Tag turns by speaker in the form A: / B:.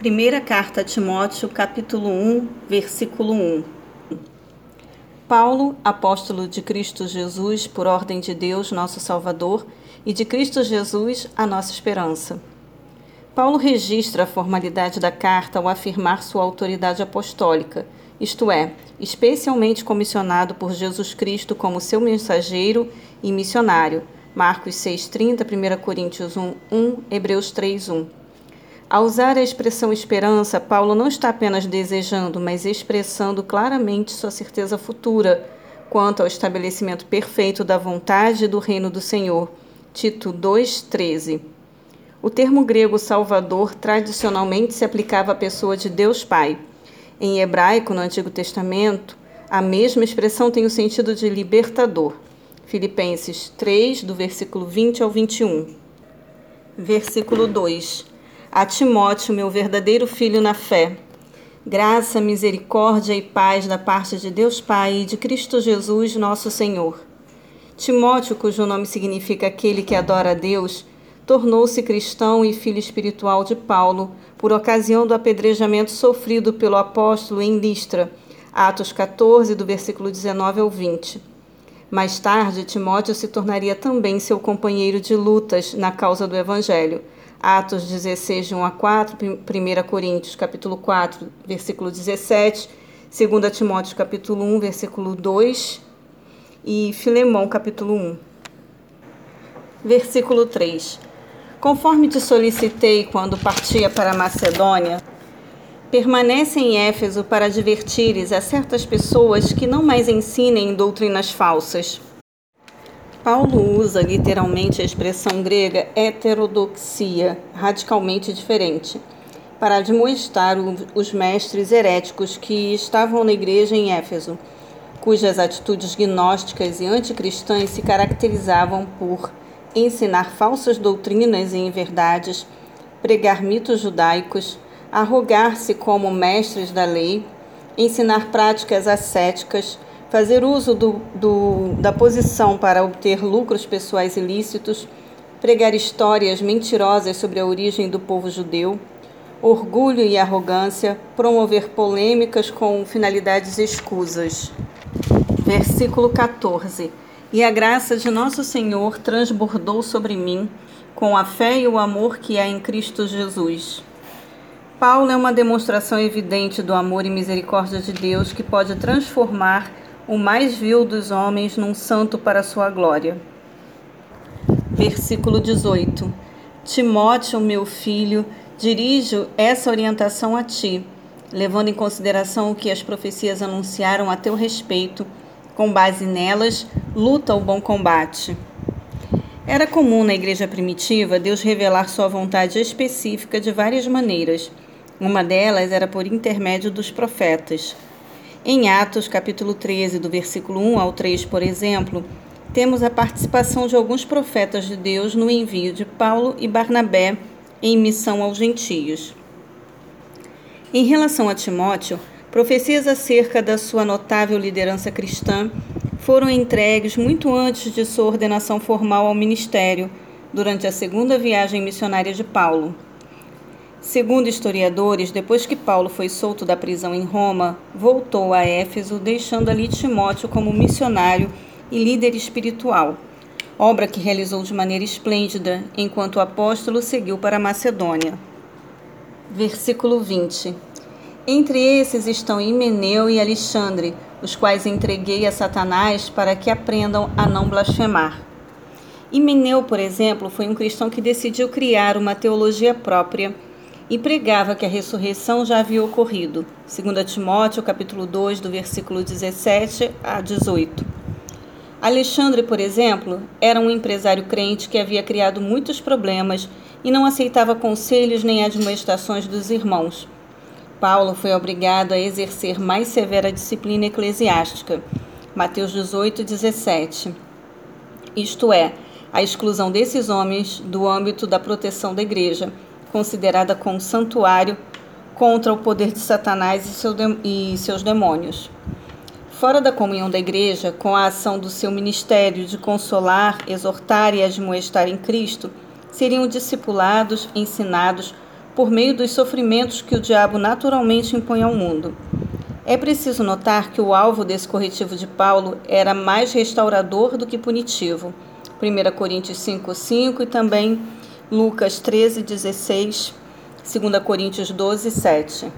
A: Primeira carta a Timóteo, capítulo 1, versículo 1. Paulo, apóstolo de Cristo Jesus, por ordem de Deus, nosso Salvador, e de Cristo Jesus, a nossa esperança. Paulo registra a formalidade da carta ao afirmar sua autoridade apostólica, isto é, especialmente comissionado por Jesus Cristo como seu mensageiro e missionário. Marcos 6:30, 1 Coríntios 1, 1, Hebreus 3, 1. Ao usar a expressão esperança, Paulo não está apenas desejando, mas expressando claramente sua certeza futura quanto ao estabelecimento perfeito da vontade do reino do Senhor. Tito 2:13. O termo grego Salvador tradicionalmente se aplicava à pessoa de Deus Pai. Em hebraico, no Antigo Testamento, a mesma expressão tem o sentido de libertador. Filipenses 3, do versículo 20 ao 21. Versículo 2 a Timóteo, meu verdadeiro filho na fé. Graça, misericórdia e paz da parte de Deus Pai e de Cristo Jesus, nosso Senhor. Timóteo, cujo nome significa aquele que adora a Deus, tornou-se cristão e filho espiritual de Paulo por ocasião do apedrejamento sofrido pelo apóstolo em Listra, Atos 14, do versículo 19 ao 20. Mais tarde, Timóteo se tornaria também seu companheiro de lutas na causa do Evangelho Atos 16, de 1 a 4, 1 Coríntios, capítulo 4, versículo 17, 2 Timóteo, capítulo 1, versículo 2 e Filemão, capítulo 1. Versículo 3. Conforme te solicitei quando partia para a Macedônia, permanece em Éfeso para advertires a certas pessoas que não mais ensinem doutrinas falsas Paulo usa literalmente a expressão grega heterodoxia, radicalmente diferente, para admoestar os mestres heréticos que estavam na igreja em Éfeso, cujas atitudes gnósticas e anticristãs se caracterizavam por ensinar falsas doutrinas e inverdades, pregar mitos judaicos, arrogar-se como mestres da lei, ensinar práticas ascéticas, fazer uso do, do, da posição para obter lucros pessoais ilícitos, pregar histórias mentirosas sobre a origem do povo judeu, orgulho e arrogância, promover polêmicas com finalidades escusas. Versículo 14. E a graça de nosso Senhor transbordou sobre mim com a fé e o amor que há em Cristo Jesus. Paulo é uma demonstração evidente do amor e misericórdia de Deus que pode transformar o mais vil dos homens num santo para sua glória. Versículo 18. Timóteo, meu filho, dirijo essa orientação a ti, levando em consideração o que as profecias anunciaram a teu respeito. Com base nelas, luta o bom combate. Era comum na igreja primitiva Deus revelar sua vontade específica de várias maneiras. Uma delas era por intermédio dos profetas. Em Atos, capítulo 13, do versículo 1 ao 3, por exemplo, temos a participação de alguns profetas de Deus no envio de Paulo e Barnabé em missão aos gentios. Em relação a Timóteo, profecias acerca da sua notável liderança cristã foram entregues muito antes de sua ordenação formal ao ministério, durante a segunda viagem missionária de Paulo. Segundo historiadores, depois que Paulo foi solto da prisão em Roma, voltou a Éfeso, deixando ali Timóteo como missionário e líder espiritual, obra que realizou de maneira esplêndida, enquanto o apóstolo seguiu para Macedônia. Versículo 20. Entre esses estão Himeneu e Alexandre, os quais entreguei a Satanás para que aprendam a não blasfemar. Himeneu, por exemplo, foi um cristão que decidiu criar uma teologia própria e pregava que a ressurreição já havia ocorrido. 2 Timóteo, capítulo 2, do versículo 17 a 18. Alexandre, por exemplo, era um empresário crente que havia criado muitos problemas e não aceitava conselhos nem admoestações dos irmãos. Paulo foi obrigado a exercer mais severa disciplina eclesiástica. Mateus 18, 17. Isto é, a exclusão desses homens do âmbito da proteção da igreja considerada como santuário contra o poder de Satanás e, seu e seus demônios. Fora da comunhão da igreja, com a ação do seu ministério de consolar, exortar e admoestar em Cristo, seriam discipulados, ensinados, por meio dos sofrimentos que o diabo naturalmente impõe ao mundo. É preciso notar que o alvo desse corretivo de Paulo era mais restaurador do que punitivo. 1 Coríntios 5,5 e também Lucas 13, 16, 2 Coríntios 12, 7.